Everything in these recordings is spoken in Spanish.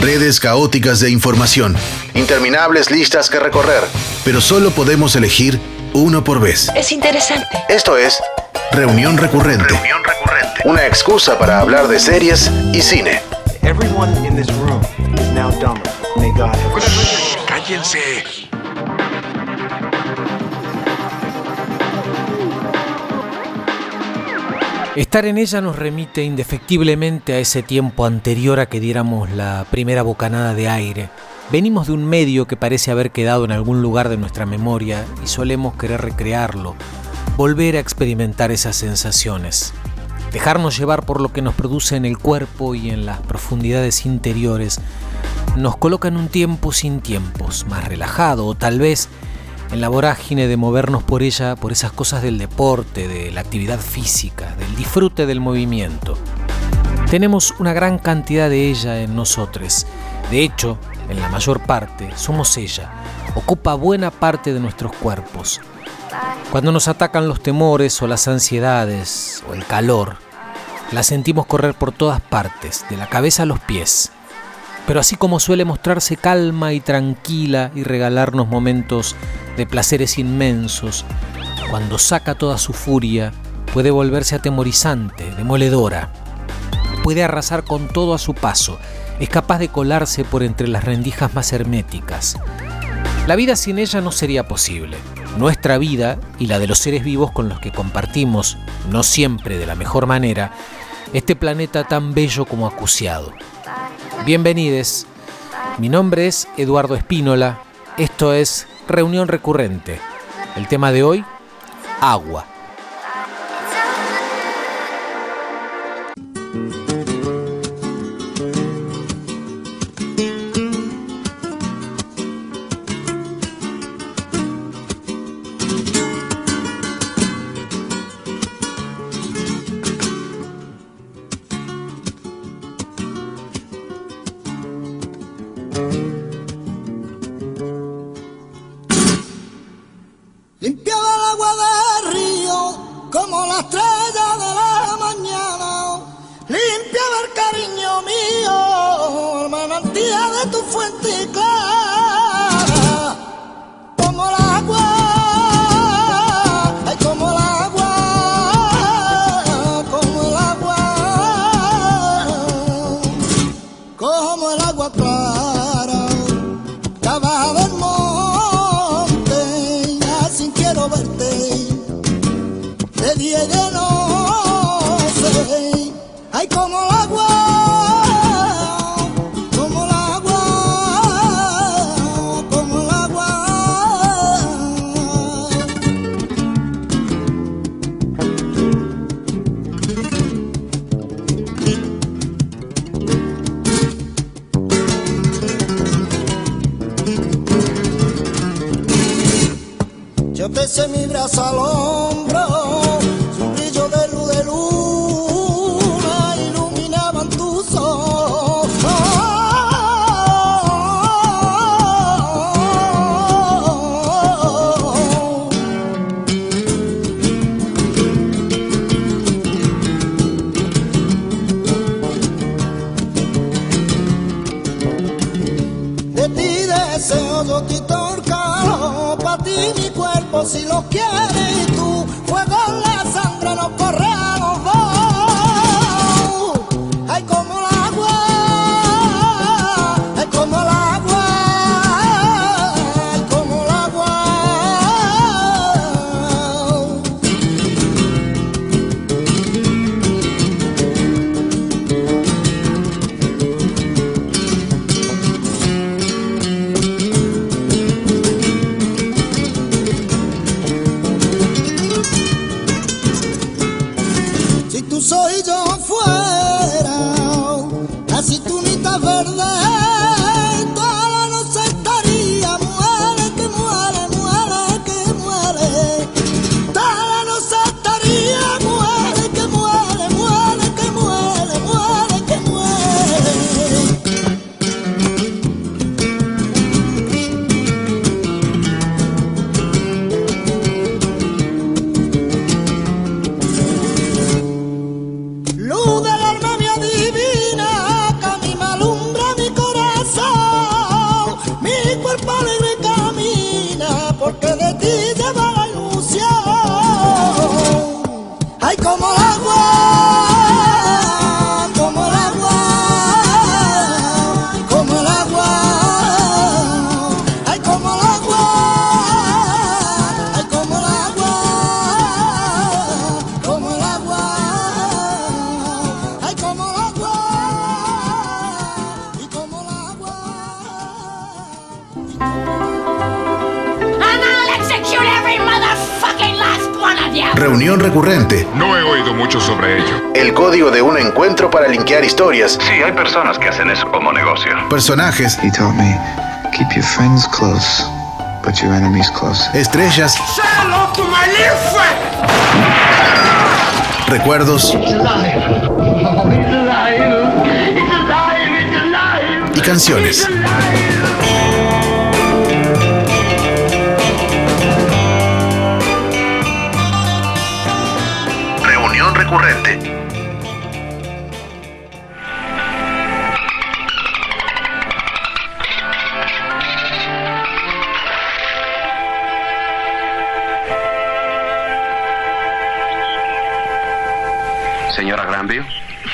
Redes caóticas de información, interminables listas que recorrer, pero solo podemos elegir uno por vez. Es interesante. Esto es Reunión Recurrente. Reunión recurrente. Una excusa para hablar de series y cine. Everyone in this room is now dumber. May God have Cállense. Estar en ella nos remite indefectiblemente a ese tiempo anterior a que diéramos la primera bocanada de aire. Venimos de un medio que parece haber quedado en algún lugar de nuestra memoria y solemos querer recrearlo, volver a experimentar esas sensaciones. Dejarnos llevar por lo que nos produce en el cuerpo y en las profundidades interiores nos coloca en un tiempo sin tiempos, más relajado o tal vez en la vorágine de movernos por ella, por esas cosas del deporte, de la actividad física, del disfrute del movimiento. Tenemos una gran cantidad de ella en nosotros. De hecho, en la mayor parte, somos ella. Ocupa buena parte de nuestros cuerpos. Cuando nos atacan los temores o las ansiedades o el calor, la sentimos correr por todas partes, de la cabeza a los pies. Pero así como suele mostrarse calma y tranquila y regalarnos momentos de placeres inmensos, cuando saca toda su furia, puede volverse atemorizante, demoledora. Puede arrasar con todo a su paso, es capaz de colarse por entre las rendijas más herméticas. La vida sin ella no sería posible. Nuestra vida y la de los seres vivos con los que compartimos, no siempre de la mejor manera, este planeta tan bello como acuciado. Bienvenides. Mi nombre es Eduardo Espínola. Esto es Reunión Recurrente. El tema de hoy, agua. Historias. Sí, hay personas que hacen eso como negocio. Personajes. He taught me, keep your friends close, but your enemies close. Estrellas. Recuerdos. Y canciones. Reunión recurrente.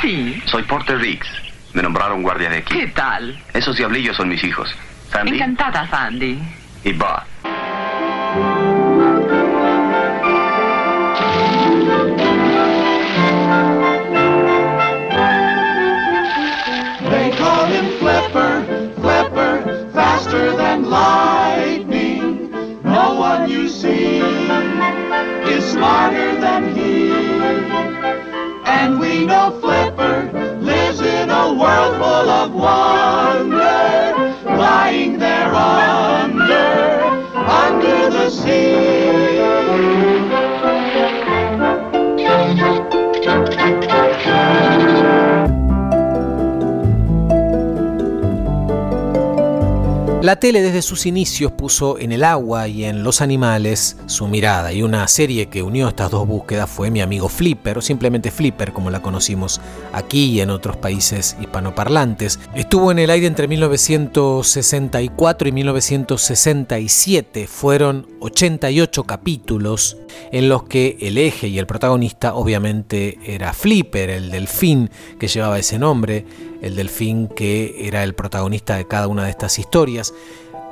Sí. soy Porter Riggs. Me nombraron guardia de aquí. ¿Qué tal? Esos diablillos son mis hijos. Sandy Encantada, Sandy. y Bob. They call him Flipper, Flipper, faster than lightning. No one you see is smarter La tele desde sus inicios puso en el agua y en los animales su mirada y una serie que unió estas dos búsquedas fue Mi amigo Flipper o simplemente Flipper como la conocimos aquí y en otros países hispanoparlantes. Estuvo en el aire entre 1964 y 1967. Fueron 88 capítulos en los que el eje y el protagonista obviamente era Flipper, el delfín que llevaba ese nombre, el delfín que era el protagonista de cada una de estas historias,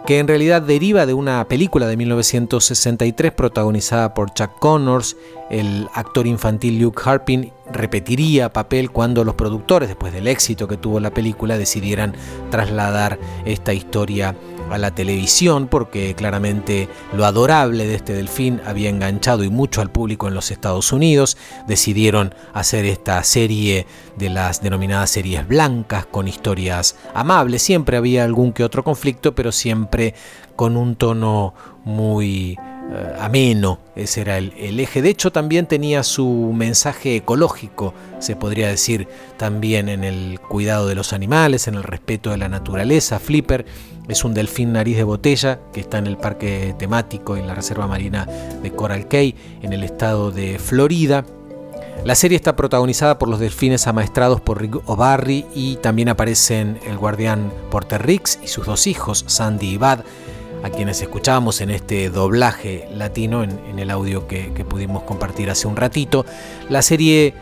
que en realidad deriva de una película de 1963 protagonizada por Chuck Connors. El actor infantil Luke Harpin repetiría papel cuando los productores, después del éxito que tuvo la película, decidieran trasladar esta historia a la televisión porque claramente lo adorable de este delfín había enganchado y mucho al público en los Estados Unidos. Decidieron hacer esta serie de las denominadas series blancas con historias amables. Siempre había algún que otro conflicto, pero siempre con un tono muy ameno, ese era el, eje. De hecho, también tenía su mensaje ecológico, se podría decir, también en el cuidado de los animales, en el respeto de la naturaleza. Flipper es un delfín nariz de botella que está en el parque temático en la Reserva Marina de Coral Cay, en el estado de Florida. La serie está protagonizada por los delfines amaestrados por Rick O'Barry y también aparecen el guardián Porter Ricks y sus dos hijos, Sandy y Bud, a quienes escuchábamos en este doblaje latino, en, el audio que, que, pudimos compartir hace un ratito. La serie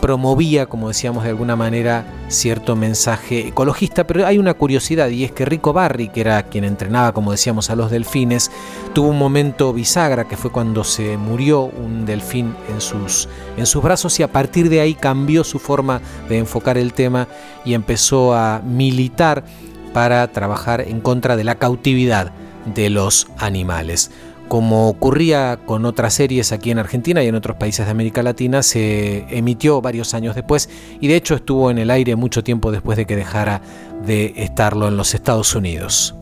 promovía, como decíamos de alguna manera, cierto mensaje ecologista, pero hay una curiosidad y es que Rico Barry, que era quien entrenaba, como decíamos, a los delfines, tuvo un momento bisagra que fue cuando se murió un delfín en sus, en sus brazos y a partir de ahí cambió su forma de enfocar el tema y empezó a militar para trabajar en contra de la cautividad de los animales. Como ocurría con otras series aquí en Argentina y en otros países de América Latina, se emitió varios años después y de hecho estuvo en el aire mucho tiempo después de que dejara de estarlo en los Estados Unidos.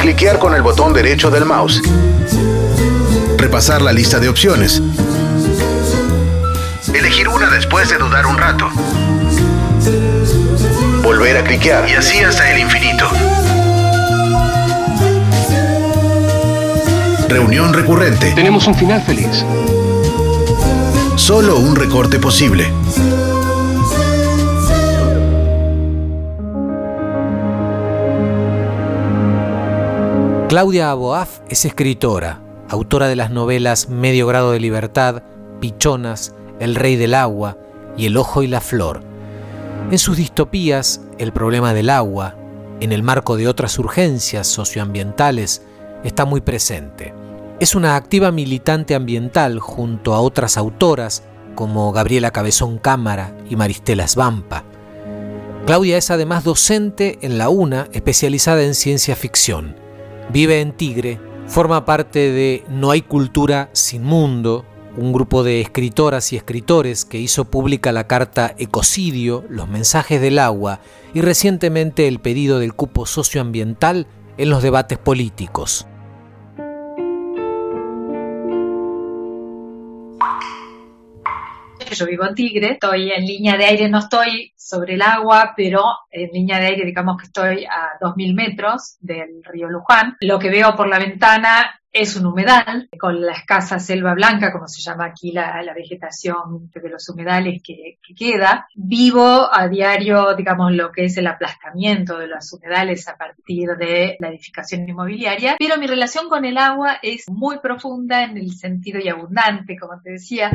Cliquear con el botón derecho del mouse. Repasar la lista de opciones. Elegir una después de dudar un rato. Volver a cliquear y así hasta el infinito. Reunión recurrente. Tenemos un final feliz. Solo un recorte posible. Claudia Aboaf es escritora, autora de las novelas Medio grado de libertad, Pichonas, El rey del agua y El ojo y la flor. En sus distopías, el problema del agua, en el marco de otras urgencias socioambientales, está muy presente. Es una activa militante ambiental junto a otras autoras como Gabriela Cabezón Cámara y Maristela Svampa. Claudia es además docente en la UNA, especializada en ciencia ficción. Vive en Tigre, forma parte de No hay cultura sin mundo, un grupo de escritoras y escritores que hizo pública la carta Ecocidio, los mensajes del agua y recientemente el pedido del cupo socioambiental en los debates políticos. yo vivo en Tigre, estoy en línea de aire, no estoy sobre el agua, pero en línea de aire digamos que estoy a 2.000 metros del río Luján. Lo que veo por la ventana es un humedal con la escasa selva blanca, como se llama aquí la, vegetación de los humedales que, queda. Vivo a diario, digamos, lo que es el aplastamiento de los humedales a partir de la edificación inmobiliaria, pero mi relación con el agua es muy profunda en el sentido y abundante, como te decía,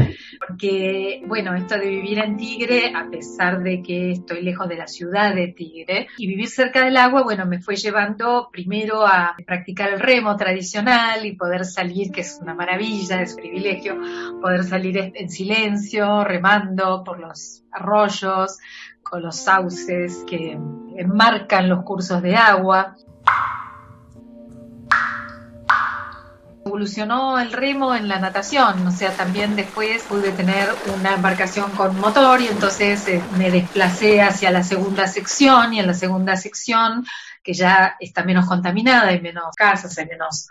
porque, bueno, esto de vivir en Tigre, a pesar de que estoy lejos de la ciudad de Tigre, y vivir cerca del agua, bueno, me fue llevando primero a practicar el remo tradicional, y poder salir, que es una maravilla, es privilegio, poder salir en silencio, remando por los arroyos, con los sauces que enmarcan los cursos de agua. evolucionó el remo en la natación, o sea, también después pude tener una embarcación con motor y entonces eh, me desplacé hacia la segunda sección y en la segunda sección que ya está menos contaminada, hay menos casas, hay menos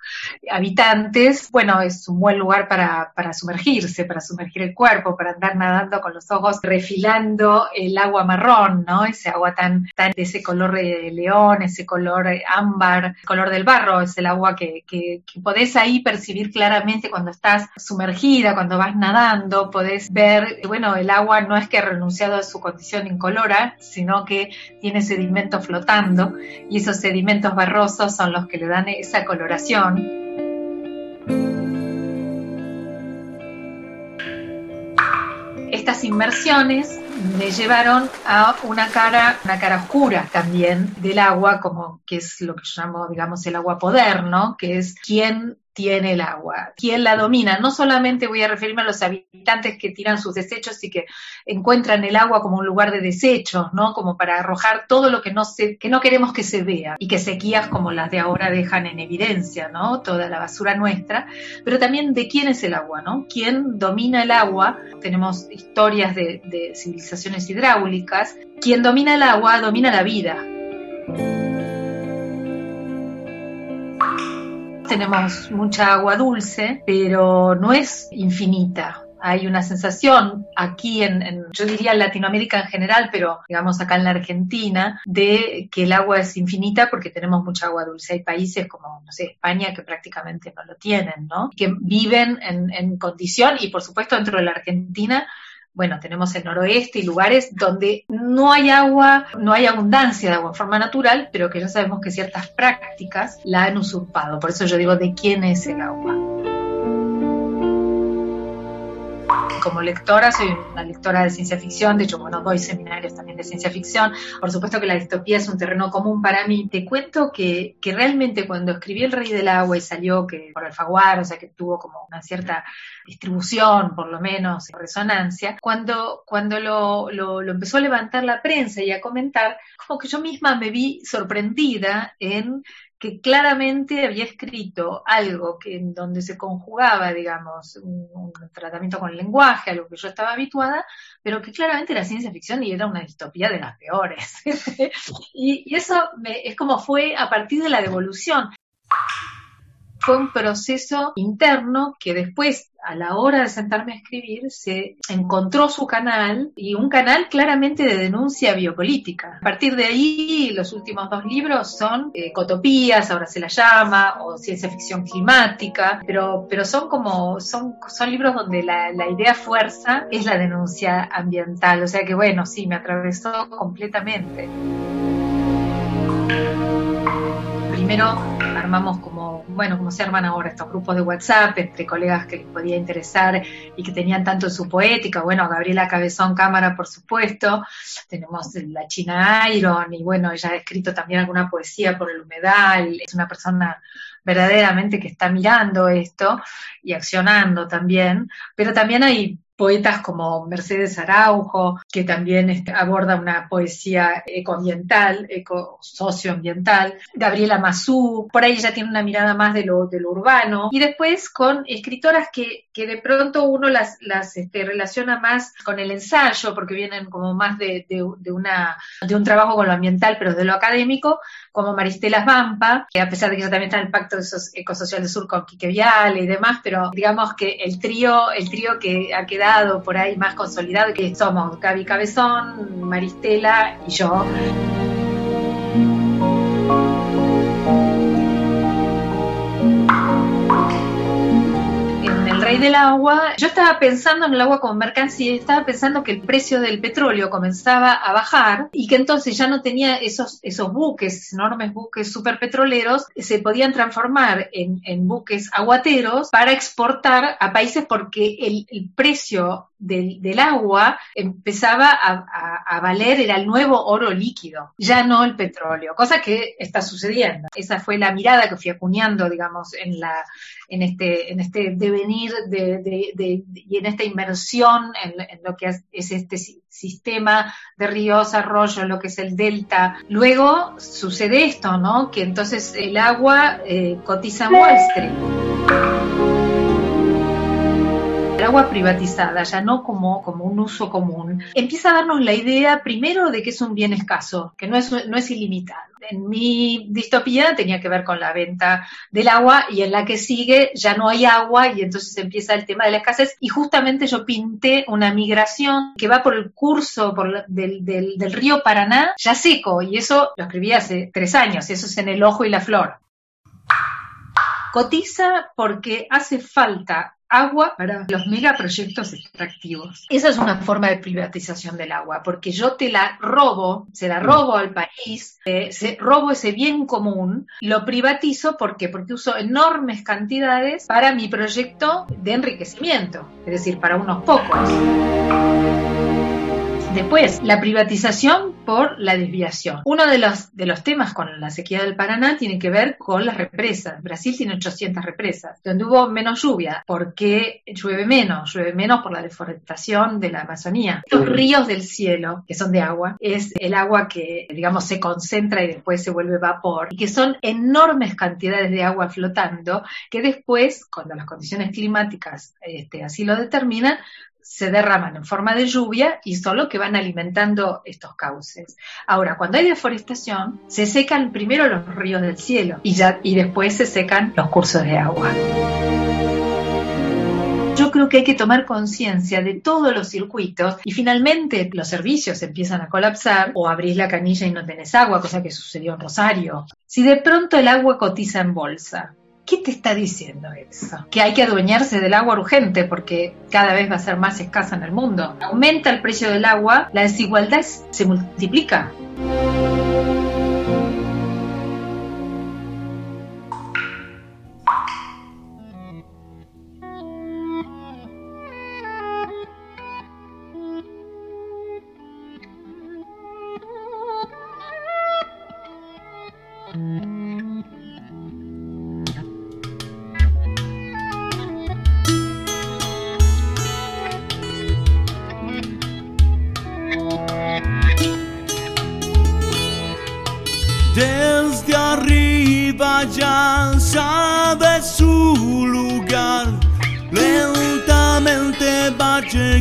habitantes, bueno, es un buen lugar para, para sumergirse, para sumergir el cuerpo, para andar nadando con los ojos refilando el agua marrón, ¿no? Ese agua tan, tan de ese color de león, ese color ámbar, el color del barro, es el agua que, que, podés ahí percibir claramente cuando estás sumergida, cuando vas nadando, podés ver, bueno, el agua no es que ha renunciado a su condición incolora, sino que tiene sedimento flotando y esos sedimentos barrosos son los que le dan esa coloración. Estas inmersiones me llevaron a una cara, una oscura también del agua, como que es lo que yo llamo, digamos, el agua poder. Que es quién tiene el agua, quién la domina. No solamente voy a referirme a los habitantes que tiran sus desechos y que encuentran el agua como un lugar de desechos, ¿no? Como para arrojar todo lo que no, queremos que se vea y que sequías como las de ahora dejan en evidencia, ¿no? Toda la basura nuestra, pero también de quién es el agua, ¿no? ¿Quién domina el agua? Tenemos historias de, de civilizaciones hidráulicas. Quien domina el agua domina la vida. Tenemos mucha agua dulce, pero no es infinita. Hay una sensación aquí en, yo diría en Latinoamérica en general, pero digamos acá en la Argentina, de que el agua es infinita porque tenemos mucha agua dulce. Hay países como, no sé, España que prácticamente no lo tienen, ¿no? Que viven en, en condición y por supuesto dentro de la Argentina bueno, tenemos el noroeste y lugares donde no hay agua, no hay abundancia de agua en forma natural, pero que ya sabemos que ciertas prácticas la han usurpado. Por eso yo digo, ¿de quién es el agua? Como lectora, soy una lectora de ciencia ficción, de hecho, bueno, doy seminarios también de ciencia ficción. Por supuesto que la distopía es un terreno común para mí. Te cuento que, que realmente cuando escribí El Rey del Agua y salió que por Alfaguara, o sea, que tuvo como una cierta distribución, por lo menos, resonancia, cuando, cuando lo, lo, lo empezó a levantar la prensa y a comentar, como que yo misma me vi sorprendida en que claramente había escrito algo que en donde se conjugaba, digamos, un, tratamiento con el lenguaje, a lo que yo estaba habituada, pero que claramente era ciencia ficción y era una distopía de las peores. y, eso es como fue a partir de la devolución fue un proceso interno que después, a la hora de sentarme a escribir, se encontró su canal y un canal claramente de denuncia biopolítica. A partir de ahí, los últimos dos libros son ecotopías, ahora se la llama, o ciencia ficción climática, pero, pero son como, son, son libros donde la, la idea fuerza es la denuncia ambiental. O sea que bueno, sí, me atravesó completamente primero armamos como, bueno, como se arman ahora estos grupos de WhatsApp entre colegas que les podía interesar y que tenían tanto su poética, bueno, Gabriela Cabezón Cámara, por supuesto, tenemos la China Iron y bueno, ella ha escrito también alguna poesía por el humedal, es una persona verdaderamente que está mirando esto y accionando también, pero también hay poetas como Mercedes Araujo, que también aborda una poesía ecoambiental, eco socioambiental, Gabriela Mazú, por ahí ella tiene una mirada más de lo, urbano, y después con escritoras que, de pronto uno las, las este, relaciona más con el ensayo, porque vienen como más de, un trabajo con lo ambiental, pero de lo académico, como Maristela Vampa, que a pesar de que ella también está en el Pacto Ecosocial del Sur con Quique Viale y demás, pero digamos que el trío, el trío que ha quedado por ahí más consolidado, que somos Gaby Cabezón, Maristela y yo. Rey del agua, yo estaba pensando en el agua como mercancía, estaba pensando que el precio del petróleo comenzaba a bajar y que entonces ya no tenía esos, esos buques, enormes buques superpetroleros, se podían transformar en, en buques aguateros para exportar a países porque el, el precio del, agua empezaba a, valer, era el nuevo oro líquido, ya no el petróleo, cosa que está sucediendo. Esa fue la mirada que fui acuñando, digamos, en, la, en, este, en este devenir de, y en esta inmersión en, lo que es, es, este sistema de ríos, arroyos, lo que es el delta. Luego sucede esto, ¿no? Que entonces el agua eh, cotiza en Wall Street agua privatizada, ya no como, como un uso común, empieza a darnos la idea primero de que es un bien escaso, que no es, no es ilimitado. En mi distopía tenía que ver con la venta del agua y en la que sigue ya no hay agua y entonces empieza el tema de la escasez y justamente yo pinté una migración que va por el curso por del, del, del río Paraná ya seco y eso lo escribí hace tres años, eso es en el ojo y la flor. Cotiza porque hace falta agua para los megaproyectos extractivos. Esa es una forma de privatización del agua, porque yo te la robo, se la robo al país, eh, se, robo ese bien común, lo privatizo porque porque uso enormes cantidades para mi proyecto de enriquecimiento, es decir, para unos pocos. Después, la privatización por la desviación. Uno de los, de los temas con la sequía del Paraná tiene que ver con las represas. Brasil tiene 800 represas, donde hubo menos lluvia. ¿Por qué llueve menos? Llueve menos por la deforestación de la Amazonía. Los ríos del cielo, que son de agua, es el agua que, digamos, se concentra y después se vuelve vapor, y que son enormes cantidades de agua flotando, que después, cuando las condiciones climáticas este, así lo determinan, se derraman en forma de lluvia y son los que van alimentando estos cauces. Ahora, cuando hay deforestación, se secan primero los ríos del cielo y, ya, y después se secan los cursos de agua. Yo creo que hay que tomar conciencia de todos los circuitos y finalmente los servicios empiezan a colapsar o abrís la canilla y no tenés agua, cosa que sucedió en Rosario. Si de pronto el agua cotiza en bolsa, ¿Qué te está diciendo eso? Que hay que adueñarse del agua urgente porque cada vez va a ser más escasa en el mundo. Aumenta el precio del agua, la desigualdad se multiplica.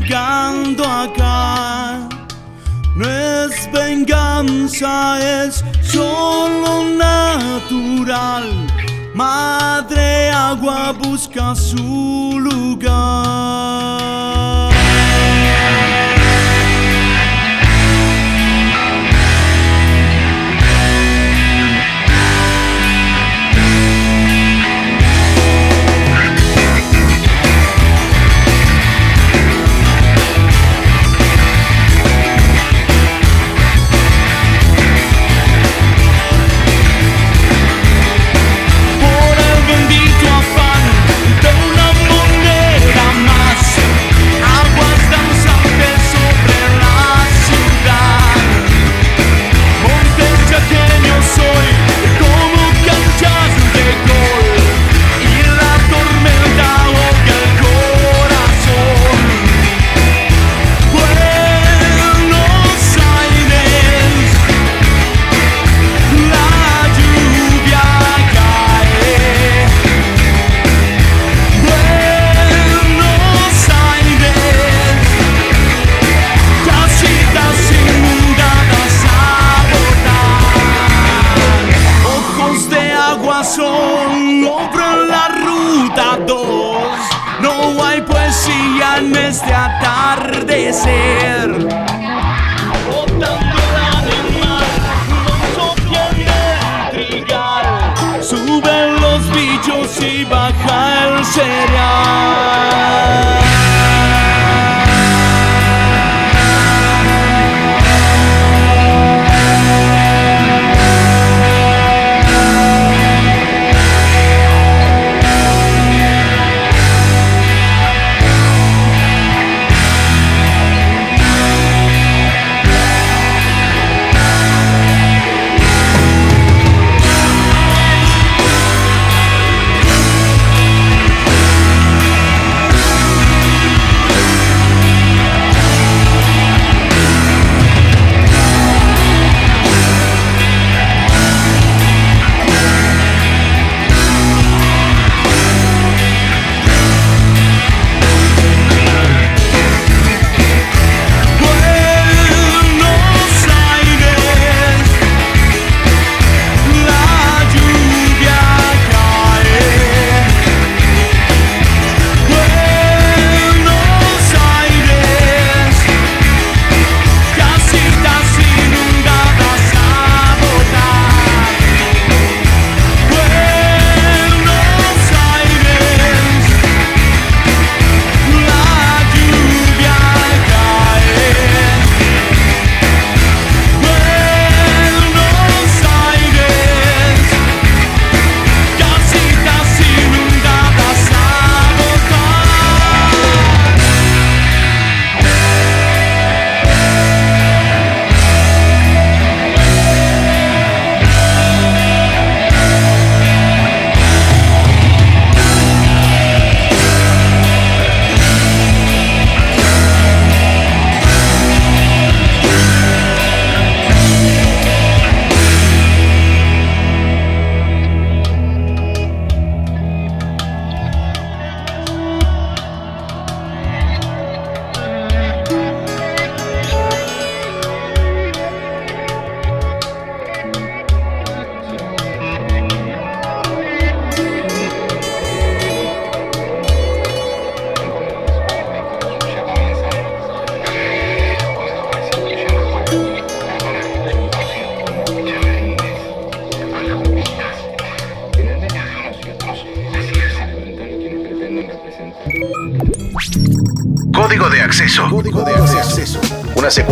Llegando acá. No es venganza, es solo natural. Madre agua busca su lugar.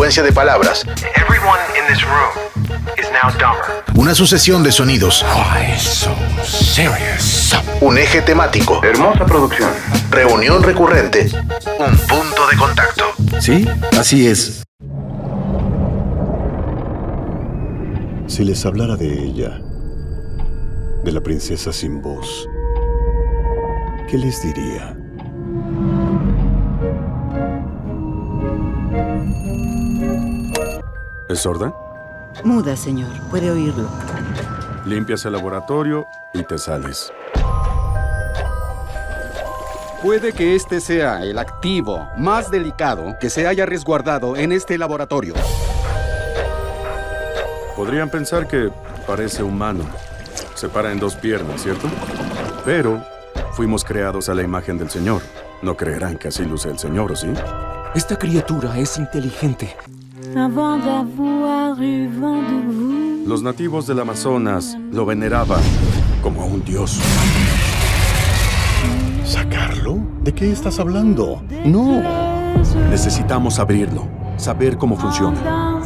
Secuencia de palabras, Everyone in this room is now dumber. una sucesión de sonidos, un eje temático, Hermosa producción. reunión recurrente, un punto de contacto. Sí, así es. Si les hablara de ella, de la princesa sin voz, ¿qué les diría? ¿Es sorda? Muda, señor. Puede oírlo. Limpias el laboratorio y te sales. Puede que este sea el activo más delicado que se haya resguardado en este laboratorio. Podrían pensar que parece humano. Se para en dos piernas, ¿cierto? Pero fuimos creados a la imagen del Señor. No creerán que así luce el Señor, ¿o sí? Esta criatura es inteligente. Los nativos del Amazonas lo veneraban como a un dios. ¿Sacarlo? ¿De qué estás hablando? No. Necesitamos abrirlo, saber cómo funciona.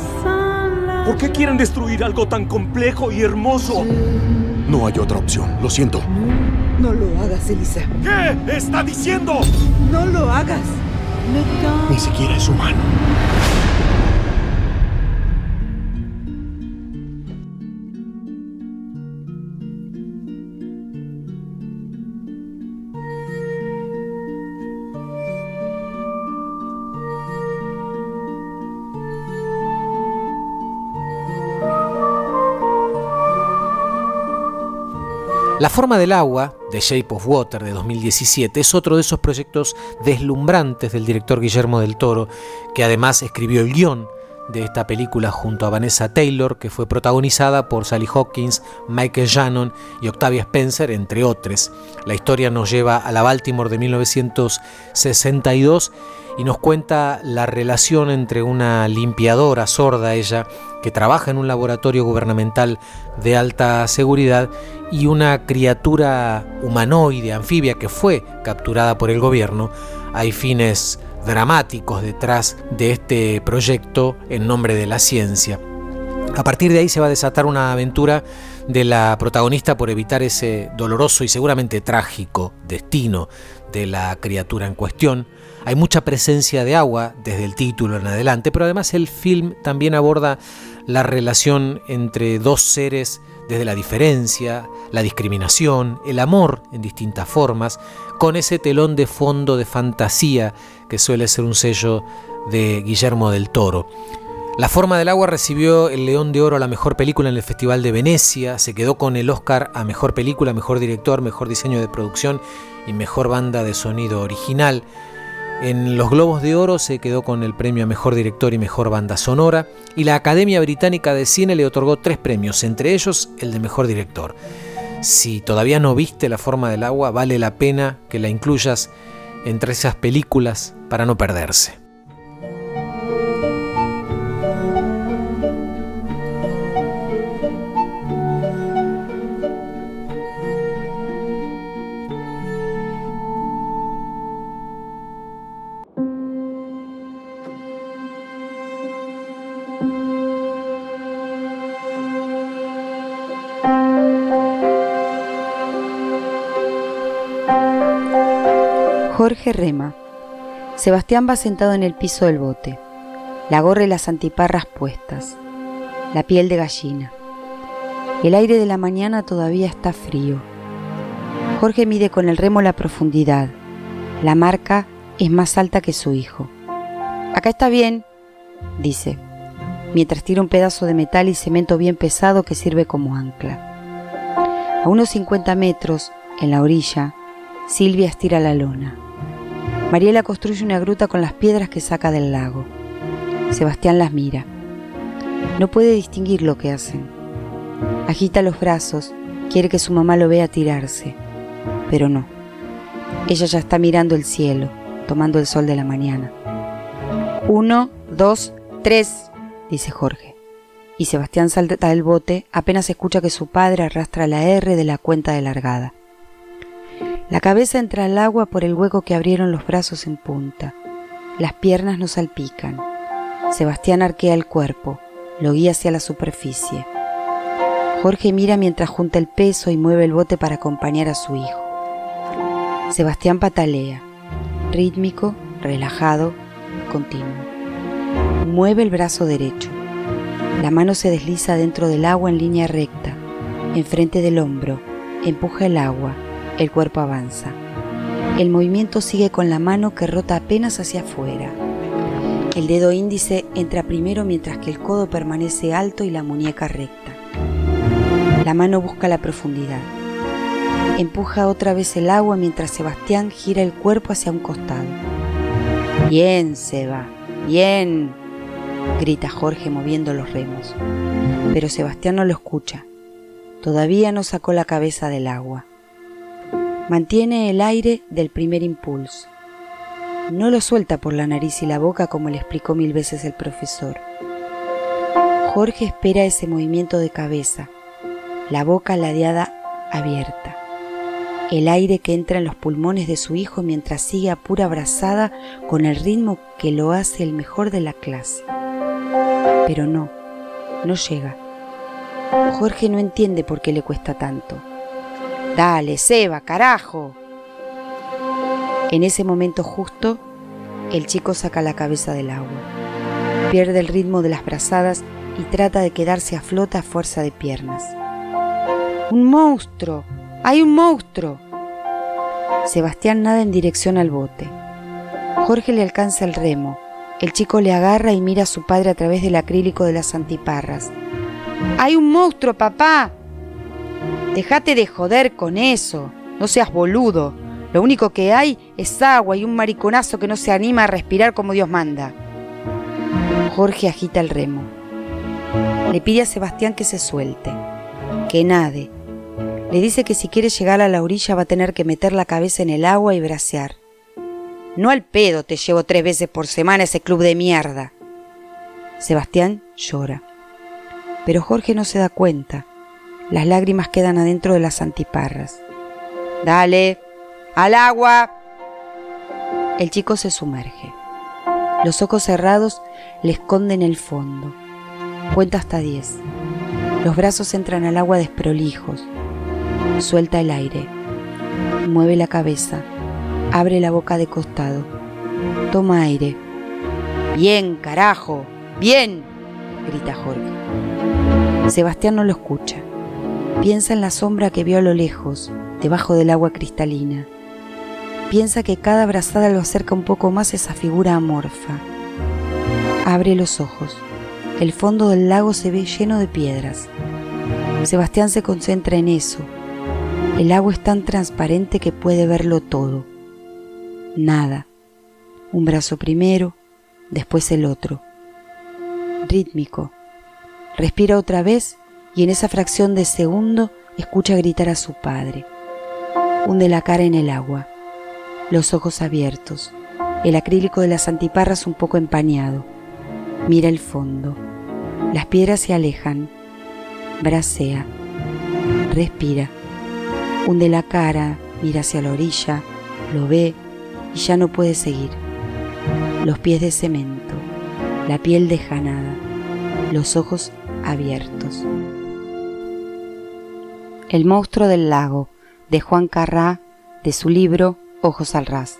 ¿Por qué quieren destruir algo tan complejo y hermoso? No hay otra opción, lo siento. No lo hagas, Elisa. ¿Qué está diciendo? No lo hagas. Ni siquiera es humano. La forma del agua, The Shape of Water de 2017, es otro de esos proyectos deslumbrantes del director Guillermo del Toro, que además escribió el guion de esta película junto a Vanessa Taylor, que fue protagonizada por Sally Hawkins, Michael Shannon y Octavia Spencer, entre otros. La historia nos lleva a la Baltimore de 1962 y nos cuenta la relación entre una limpiadora sorda, ella, que trabaja en un laboratorio gubernamental de alta seguridad, y una criatura humanoide, anfibia, que fue capturada por el gobierno. Hay fines dramáticos detrás de este proyecto en nombre de la ciencia. A partir de ahí se va a desatar una aventura de la protagonista por evitar ese doloroso y seguramente trágico destino de la criatura en cuestión. Hay mucha presencia de agua desde el título en adelante, pero además el film también aborda la relación entre dos seres desde la diferencia, la discriminación, el amor en distintas formas, con ese telón de fondo de fantasía que suele ser un sello de Guillermo del Toro. La forma del agua recibió el León de Oro a la mejor película en el Festival de Venecia, se quedó con el Oscar a mejor película, mejor director, mejor diseño de producción y mejor banda de sonido original. En los Globos de Oro se quedó con el premio a Mejor Director y Mejor Banda Sonora y la Academia Británica de Cine le otorgó tres premios, entre ellos el de Mejor Director. Si todavía no viste La forma del agua, vale la pena que la incluyas entre esas películas para no perderse. Jorge rema. Sebastián va sentado en el piso del bote, la gorra y las antiparras puestas, la piel de gallina. El aire de la mañana todavía está frío. Jorge mide con el remo la profundidad. La marca es más alta que su hijo. Acá está bien, dice, mientras tira un pedazo de metal y cemento bien pesado que sirve como ancla. A unos 50 metros, en la orilla, Silvia estira la lona. Mariela construye una gruta con las piedras que saca del lago. Sebastián las mira. No puede distinguir lo que hacen. Agita los brazos, quiere que su mamá lo vea tirarse, pero no. Ella ya está mirando el cielo, tomando el sol de la mañana. Uno, dos, tres, dice Jorge. Y Sebastián salta del bote apenas escucha que su padre arrastra la R de la cuenta de largada. La cabeza entra al agua por el hueco que abrieron los brazos en punta. Las piernas no salpican. Sebastián arquea el cuerpo, lo guía hacia la superficie. Jorge mira mientras junta el peso y mueve el bote para acompañar a su hijo. Sebastián patalea, rítmico, relajado, continuo. Mueve el brazo derecho. La mano se desliza dentro del agua en línea recta, enfrente del hombro, empuja el agua, el cuerpo avanza. El movimiento sigue con la mano que rota apenas hacia afuera. El dedo índice entra primero mientras que el codo permanece alto y la muñeca recta. La mano busca la profundidad. Empuja otra vez el agua mientras Sebastián gira el cuerpo hacia un costado. Bien, Seba, bien, grita Jorge moviendo los remos. Pero Sebastián no lo escucha. Todavía no sacó la cabeza del agua. Mantiene el aire del primer impulso. No lo suelta por la nariz y la boca como le explicó mil veces el profesor. Jorge espera ese movimiento de cabeza, la boca ladeada abierta, el aire que entra en los pulmones de su hijo mientras sigue a pura brazada con el ritmo que lo hace el mejor de la clase. Pero no, no llega. Jorge no entiende por qué le cuesta tanto. Dale, Seba, carajo. En ese momento justo, el chico saca la cabeza del agua. Pierde el ritmo de las brazadas y trata de quedarse a flota a fuerza de piernas. ¡Un monstruo! ¡Hay un monstruo! Sebastián nada en dirección al bote. Jorge le alcanza el remo. El chico le agarra y mira a su padre a través del acrílico de las antiparras. ¡Hay un monstruo, papá! Déjate de joder con eso. No seas boludo. Lo único que hay es agua y un mariconazo que no se anima a respirar como Dios manda. Jorge agita el remo. Le pide a Sebastián que se suelte, que nade. Le dice que si quiere llegar a la orilla va a tener que meter la cabeza en el agua y bracear. No al pedo te llevo tres veces por semana a ese club de mierda. Sebastián llora. Pero Jorge no se da cuenta. Las lágrimas quedan adentro de las antiparras. Dale, al agua. El chico se sumerge. Los ojos cerrados le esconden el fondo. Cuenta hasta diez. Los brazos entran al agua desprolijos. Suelta el aire. Mueve la cabeza. Abre la boca de costado. Toma aire. Bien, carajo. Bien, grita Jorge. Sebastián no lo escucha. Piensa en la sombra que vio a lo lejos, debajo del agua cristalina. Piensa que cada abrazada lo acerca un poco más a esa figura amorfa. Abre los ojos. El fondo del lago se ve lleno de piedras. Sebastián se concentra en eso. El agua es tan transparente que puede verlo todo. Nada. Un brazo primero, después el otro. Rítmico. Respira otra vez y en esa fracción de segundo escucha gritar a su padre. Hunde la cara en el agua, los ojos abiertos, el acrílico de las antiparras un poco empañado. Mira el fondo. Las piedras se alejan. Bracea. Respira. Hunde la cara, mira hacia la orilla, lo ve y ya no puede seguir. Los pies de cemento, la piel dejanada, los ojos abiertos. El monstruo del lago, de Juan Carrá, de su libro Ojos al ras.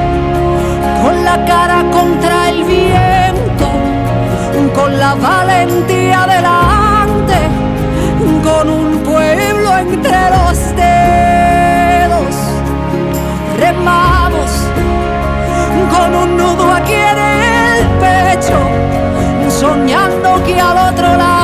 la cara contra el viento, con la valentía delante, con un pueblo entre los dedos. Remamos con un nudo aquí en el pecho, soñando que al otro lado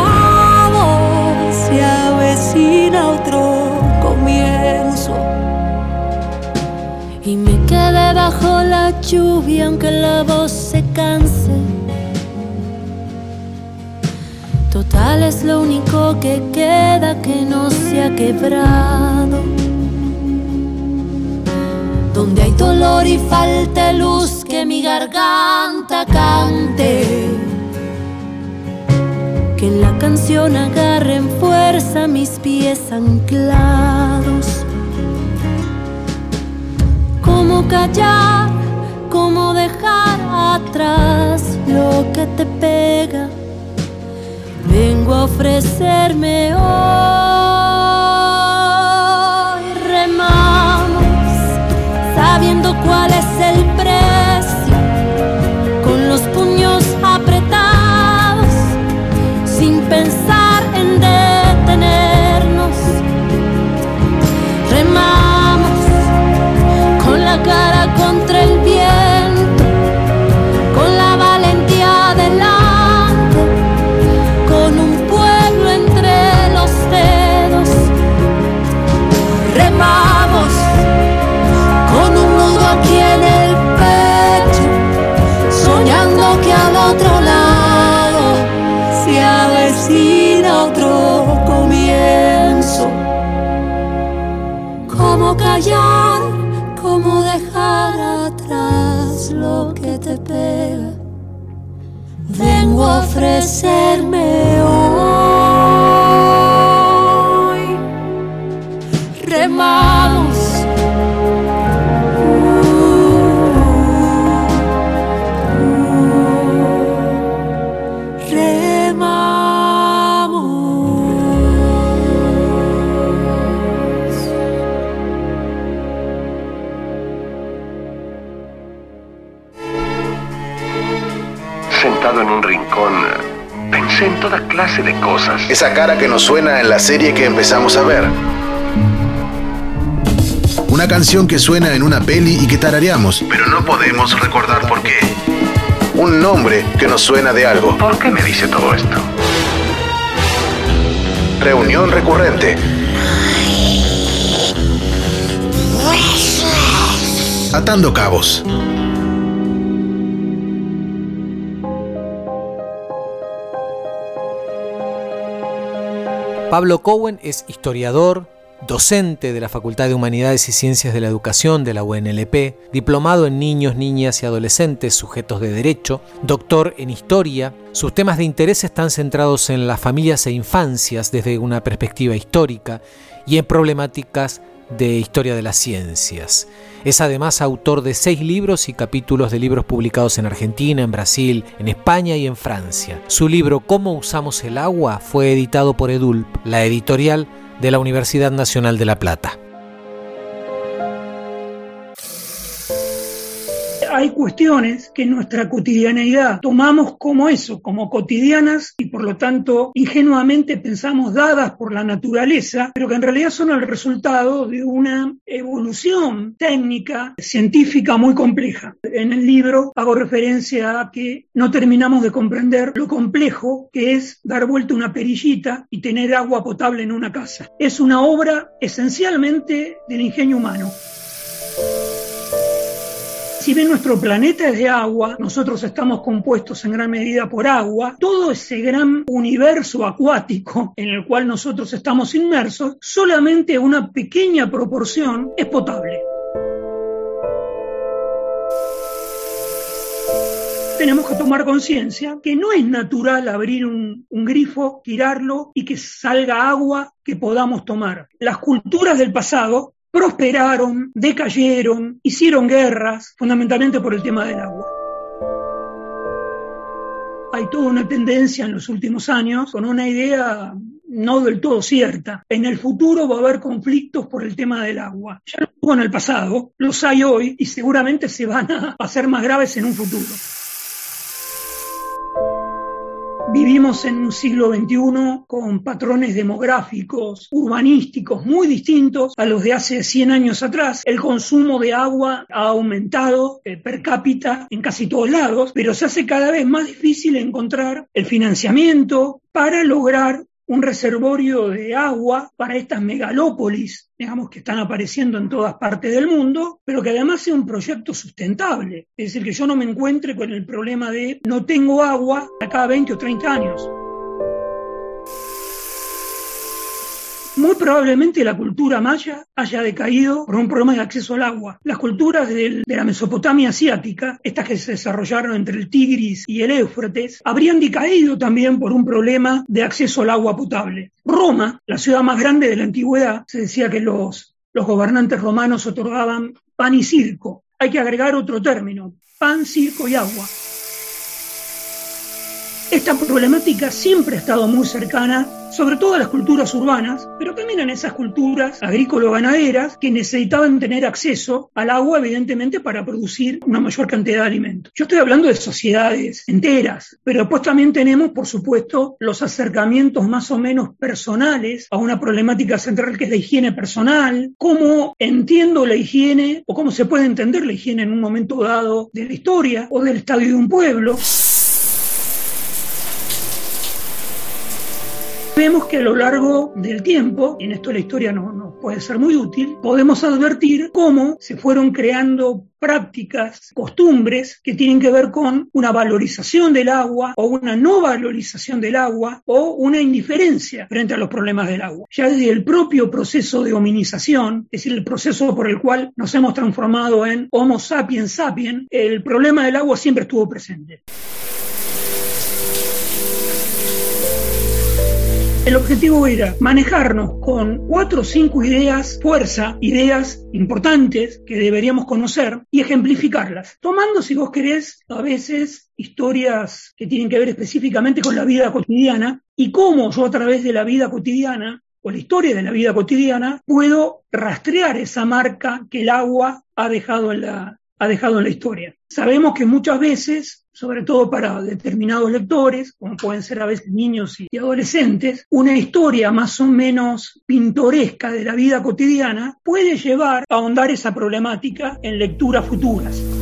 lluvia aunque la voz se canse. Total es lo único que queda que no se ha quebrado. Donde hay dolor y falta luz que mi garganta cante. Que en la canción agarren fuerza mis pies anclados cómo callar, cómo dejar atrás lo que te pega. Vengo a ofrecerme hoy, cómo dejar atrás lo que te pega. Vengo a ofrecerme clase de cosas. Esa cara que nos suena en la serie que empezamos a ver. Una canción que suena en una peli y que tarareamos, pero no podemos recordar por qué. Un nombre que nos suena de algo. ¿Por qué me dice todo esto? Reunión recurrente. Atando cabos. Pablo Cowen es historiador, docente de la Facultad de Humanidades y Ciencias de la Educación de la UNLP, diplomado en niños, niñas y adolescentes sujetos de derecho, doctor en historia. Sus temas de interés están centrados en las familias e infancias desde una perspectiva histórica y en problemáticas de historia de las ciencias. Es además autor de seis libros y capítulos de libros publicados en Argentina, en Brasil, en España y en Francia. Su libro Cómo usamos el agua fue editado por Edulp, la editorial de la Universidad Nacional de La Plata. Hay cuestiones que en nuestra cotidianeidad tomamos como eso, como cotidianas y por lo tanto ingenuamente pensamos dadas por la naturaleza, pero que en realidad son el resultado de una evolución técnica, científica muy compleja. En el libro hago referencia a que no terminamos de comprender lo complejo que es dar vuelta una perillita y tener agua potable en una casa. Es una obra esencialmente del ingenio humano si bien nuestro planeta es de agua, nosotros estamos compuestos en gran medida por agua, todo ese gran universo acuático en el cual nosotros estamos inmersos, solamente una pequeña proporción es potable. tenemos que tomar conciencia que no es natural abrir un, un, grifo, tirarlo y que salga agua que podamos tomar. Las culturas del pasado prosperaron, decayeron, hicieron guerras, fundamentalmente por el tema del agua. Hay toda una tendencia en los últimos años con una idea no del todo cierta. En el futuro va a haber conflictos por el tema del agua. Ya lo hubo en el pasado, los hay hoy y seguramente se van a hacer más graves en un futuro. Vivimos en un siglo XXI con patrones demográficos, urbanísticos muy distintos a los de hace 100 años atrás. El consumo de agua ha aumentado eh, per cápita en casi todos lados, pero se hace cada vez más difícil encontrar el financiamiento para lograr un reservorio de agua para estas megalópolis, digamos, que están apareciendo en todas partes del mundo, pero que además sea un proyecto sustentable. Es decir, que yo no me encuentre con el problema de no tengo agua a cada 20 o 30 años. Muy probablemente la cultura maya haya decaído por un problema de acceso al agua. Las culturas de, la Mesopotamia asiática, estas que se desarrollaron entre el Tigris y el Éufrates, habrían decaído también por un problema de acceso al agua potable. Roma, la ciudad más grande de la antigüedad, se decía que los, los gobernantes romanos otorgaban pan y circo. Hay que agregar otro término, pan, circo y agua. Esta problemática siempre ha estado muy cercana, sobre todo a las culturas urbanas, pero también en esas culturas agrícola-ganaderas que necesitaban tener acceso al agua, evidentemente, para producir una mayor cantidad de alimentos. Yo estoy hablando de sociedades enteras, pero también tenemos, por supuesto, los acercamientos más o menos personales a una problemática central que es la higiene personal, cómo entiendo la higiene o cómo se puede entender la higiene en un momento dado de la historia o del estadio de un pueblo. Vemos que a lo largo del tiempo, y en esto la historia no, no puede ser muy útil, podemos advertir cómo se fueron creando prácticas, costumbres que tienen que ver con una valorización del agua o una no valorización del agua o una indiferencia frente a los problemas del agua. Ya desde el propio proceso de hominización, es decir, el proceso por el cual nos hemos transformado en Homo sapiens sapiens, el problema del agua siempre estuvo presente. El objetivo era manejarnos con cuatro o cinco ideas, fuerza, ideas importantes que deberíamos conocer y ejemplificarlas, tomando, si vos querés, a veces historias que tienen que ver específicamente con la vida cotidiana y cómo yo a través de la vida cotidiana o la historia de la vida cotidiana puedo rastrear esa marca que el agua ha dejado en la, ha dejado en la historia. Sabemos que muchas veces sobre todo para determinados lectores, como pueden ser a veces niños y adolescentes, una historia más o menos pintoresca de la vida cotidiana puede llevar a ahondar esa problemática en lecturas futuras.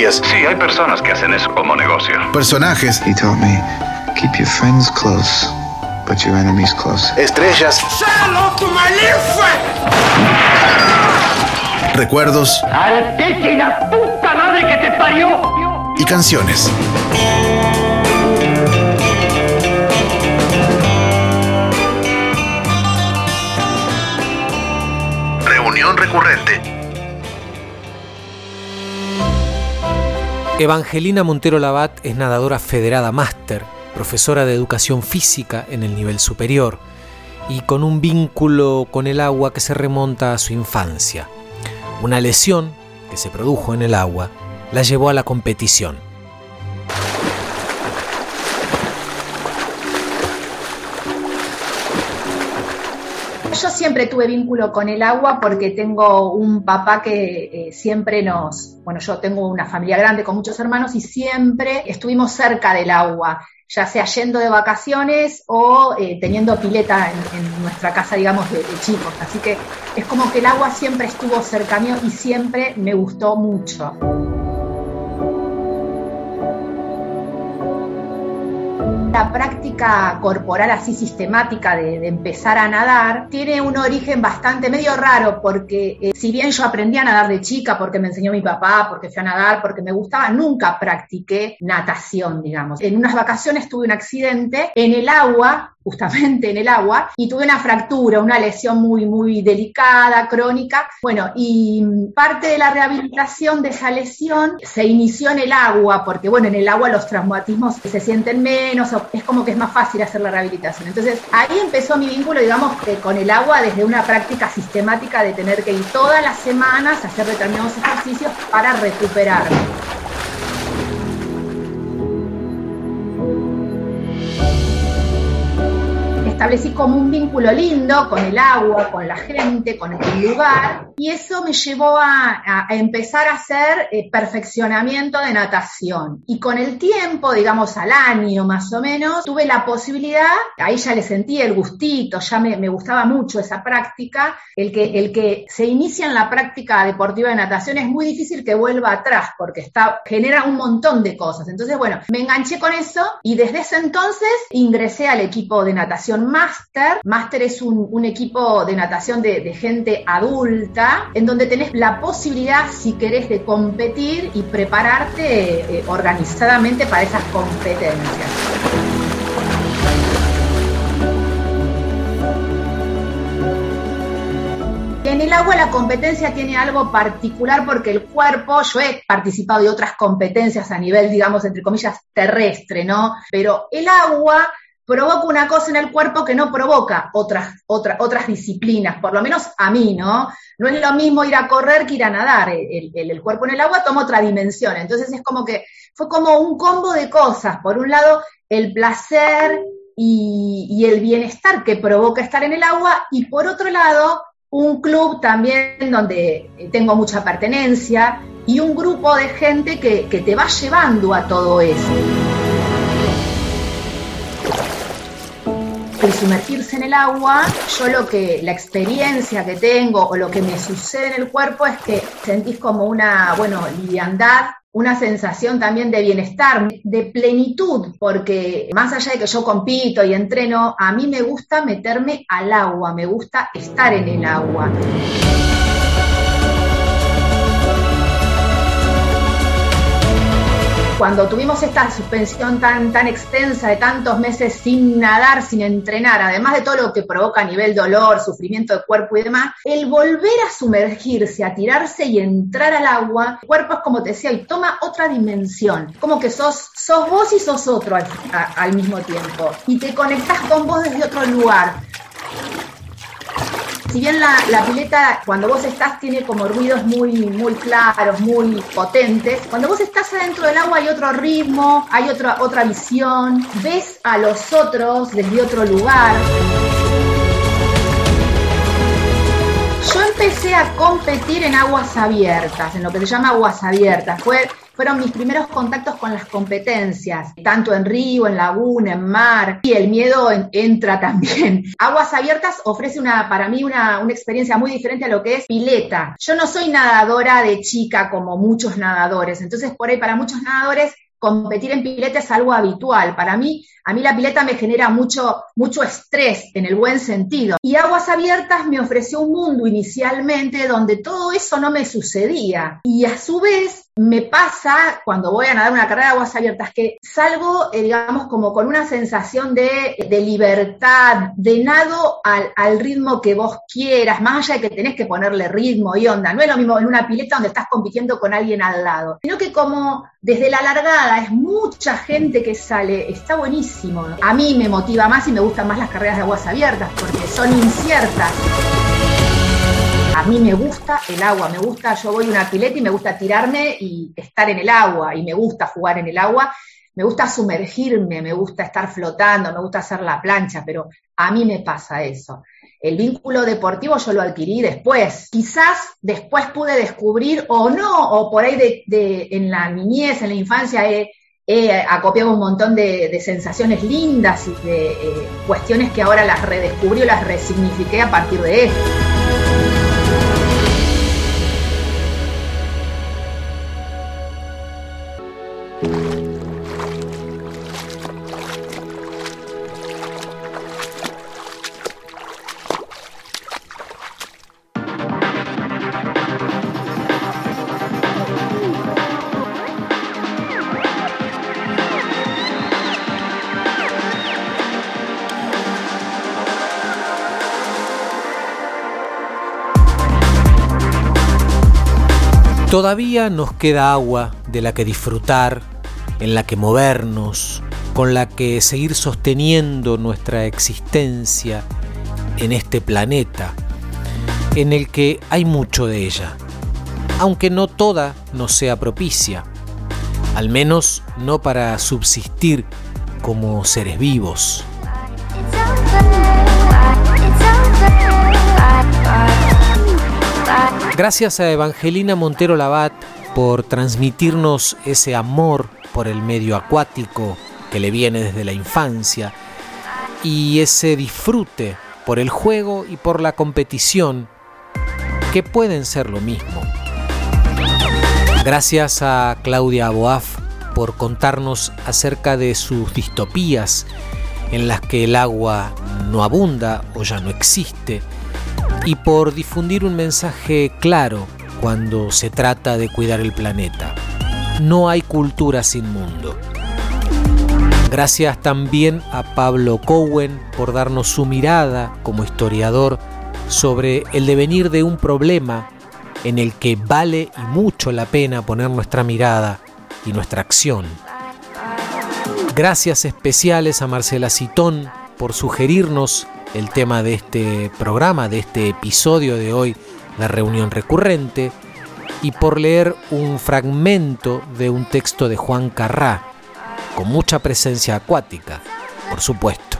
Historias. Sí, hay personas que hacen eso como negocio. Personajes. He taught me, keep your friends close, but your enemies close. Estrellas. Recuerdos. ¡Altete la puta madre que te parió! Y canciones. Reunión recurrente. Evangelina Montero Labat es nadadora federada máster, profesora de educación física en el nivel superior y con un vínculo con el agua que se remonta a su infancia. Una lesión que se produjo en el agua la llevó a la competición. Siempre tuve vínculo con el agua porque tengo un papá que eh, siempre nos, bueno, yo tengo una familia grande con muchos hermanos y siempre estuvimos cerca del agua, ya sea yendo de vacaciones o eh, teniendo pileta en, nuestra casa, digamos, de, de, chicos. Así que es como que el agua siempre estuvo cerca mío y siempre me gustó mucho. La práctica corporal así sistemática de, de, empezar a nadar tiene un origen bastante medio raro porque eh, si bien yo aprendí a nadar de chica porque me enseñó mi papá, porque fui a nadar, porque me gustaba, nunca practiqué natación, digamos. En unas vacaciones tuve un accidente en el agua justamente en el agua y tuve una fractura, una lesión muy, muy delicada, crónica. Bueno, y parte de la rehabilitación de esa lesión se inició en el agua, porque bueno, en el agua los traumatismos se sienten menos, es como que es más fácil hacer la rehabilitación. Entonces ahí empezó mi vínculo, digamos, con el agua desde una práctica sistemática de tener que ir todas las semanas a hacer determinados ejercicios para recuperarme. Establecí como un vínculo lindo con el agua, con la gente, con el lugar, y eso me llevó a, a empezar a hacer eh, perfeccionamiento de natación. Y con el tiempo, digamos al año más o menos, tuve la posibilidad, ahí ya le sentí el gustito, ya me, me gustaba mucho esa práctica, el que, el que se inicia en la práctica deportiva de natación es muy difícil que vuelva atrás, porque está, genera un montón de cosas. Entonces, bueno, me enganché con eso y desde ese entonces ingresé al equipo de natación Máster. Máster es un, equipo de natación de, de, gente adulta, en donde tenés la posibilidad, si querés, de competir y prepararte eh, organizadamente para esas competencias. En el agua la competencia tiene algo particular porque el cuerpo, yo he participado de otras competencias a nivel, digamos, entre comillas, terrestre, ¿no? Pero el agua provoca una cosa en el cuerpo que no provoca otras, otras, otras disciplinas, por lo menos a mí, ¿no? No es lo mismo ir a correr que ir a nadar, el, el, cuerpo en el agua toma otra dimensión, entonces es como que fue como un combo de cosas, por un lado el placer y, y el bienestar que provoca estar en el agua, y por otro lado un club también donde tengo mucha pertenencia y un grupo de gente que, que te va llevando a todo eso. El sumergirse en el agua, yo lo que, la experiencia que tengo o lo que me sucede en el cuerpo es que sentís como una, bueno, liviandad, una sensación también de bienestar, de plenitud, porque más allá de que yo compito y entreno, a mí me gusta meterme al agua, me gusta estar en el agua. Cuando tuvimos esta suspensión tan, tan extensa de tantos meses sin nadar, sin entrenar, además de todo lo que provoca a nivel dolor, sufrimiento de cuerpo y demás, el volver a sumergirse, a tirarse y entrar al agua, el cuerpo es como te decía, y toma otra dimensión, como que sos, sos vos y sos otro al, al mismo tiempo, y te conectás con vos desde otro lugar si bien la, la, pileta, cuando vos estás, tiene como ruidos muy, muy claros, muy potentes, cuando vos estás adentro del agua hay otro ritmo, hay otra, otra visión, ves a los otros desde otro lugar. Yo empecé a competir en aguas abiertas, en lo que se llama aguas abiertas. Fue, fueron mis primeros contactos con las competencias, tanto en río, en laguna, en mar, y el miedo entra también. Aguas Abiertas ofrece una, para mí una, una experiencia muy diferente a lo que es pileta. Yo no soy nadadora de chica como muchos nadadores, entonces por ahí para muchos nadadores competir en pileta es algo habitual. Para mí, a mí la pileta me genera mucho, mucho estrés en el buen sentido. Y Aguas Abiertas me ofreció un mundo inicialmente donde todo eso no me sucedía. Y a su vez me pasa cuando voy a nadar una carrera de aguas abiertas que salgo, eh, digamos, como con una sensación de, libertad, de nado al, al, ritmo que vos quieras, más allá de que tenés que ponerle ritmo y onda. No es lo mismo en una pileta donde estás compitiendo con alguien al lado, sino que como desde la largada es mucha gente que sale, está buenísimo. A mí me motiva más y me gustan más las carreras de aguas abiertas porque son inciertas. A mí me gusta el agua, me gusta, yo voy a una pileta y me gusta tirarme y estar en el agua, y me gusta jugar en el agua, me gusta sumergirme, me gusta estar flotando, me gusta hacer la plancha, pero a mí me pasa eso. El vínculo deportivo yo lo adquirí después. Quizás después pude descubrir o no, o por ahí de, en la niñez, en la infancia he, acopiado un montón de, sensaciones lindas y de eh, cuestiones que ahora las redescubrí o las resignifiqué a partir de esto. Todavía nos queda agua de la que disfrutar, en la que movernos, con la que seguir sosteniendo nuestra existencia en este planeta, en el que hay mucho de ella, aunque no toda nos sea propicia, al menos no para subsistir como seres vivos. Gracias a Evangelina Montero Labat por transmitirnos ese amor por el medio acuático que le viene desde la infancia y ese disfrute por el juego y por la competición que pueden ser lo mismo. Gracias a Claudia Boaf por contarnos acerca de sus distopías en las que el agua no abunda o ya no existe y por difundir un mensaje claro cuando se trata de cuidar el planeta. No hay cultura sin mundo. Gracias también a Pablo Cowen por darnos su mirada como historiador sobre el devenir de un problema en el que vale y mucho la pena poner nuestra mirada y nuestra acción. Gracias especiales a Marcela Citón por sugerirnos el tema de este programa, de este episodio de hoy, la reunión recurrente, y por leer un fragmento de un texto de Juan Carrá, con mucha presencia acuática, por supuesto.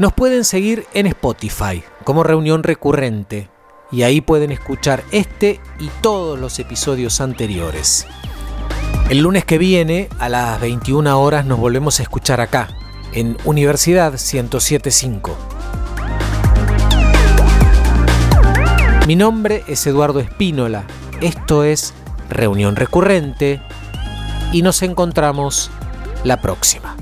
Nos pueden seguir en Spotify como reunión recurrente y ahí pueden escuchar este y todos los episodios anteriores. El lunes que viene, a las 21 horas, nos volvemos a escuchar acá, en Universidad 1075. Mi nombre es Eduardo Espínola, esto es Reunión Recurrente y nos encontramos la próxima.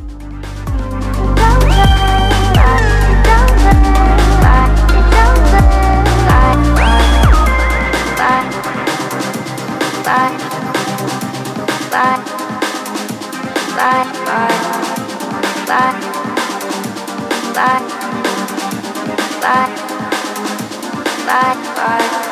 Bye, bye, bye.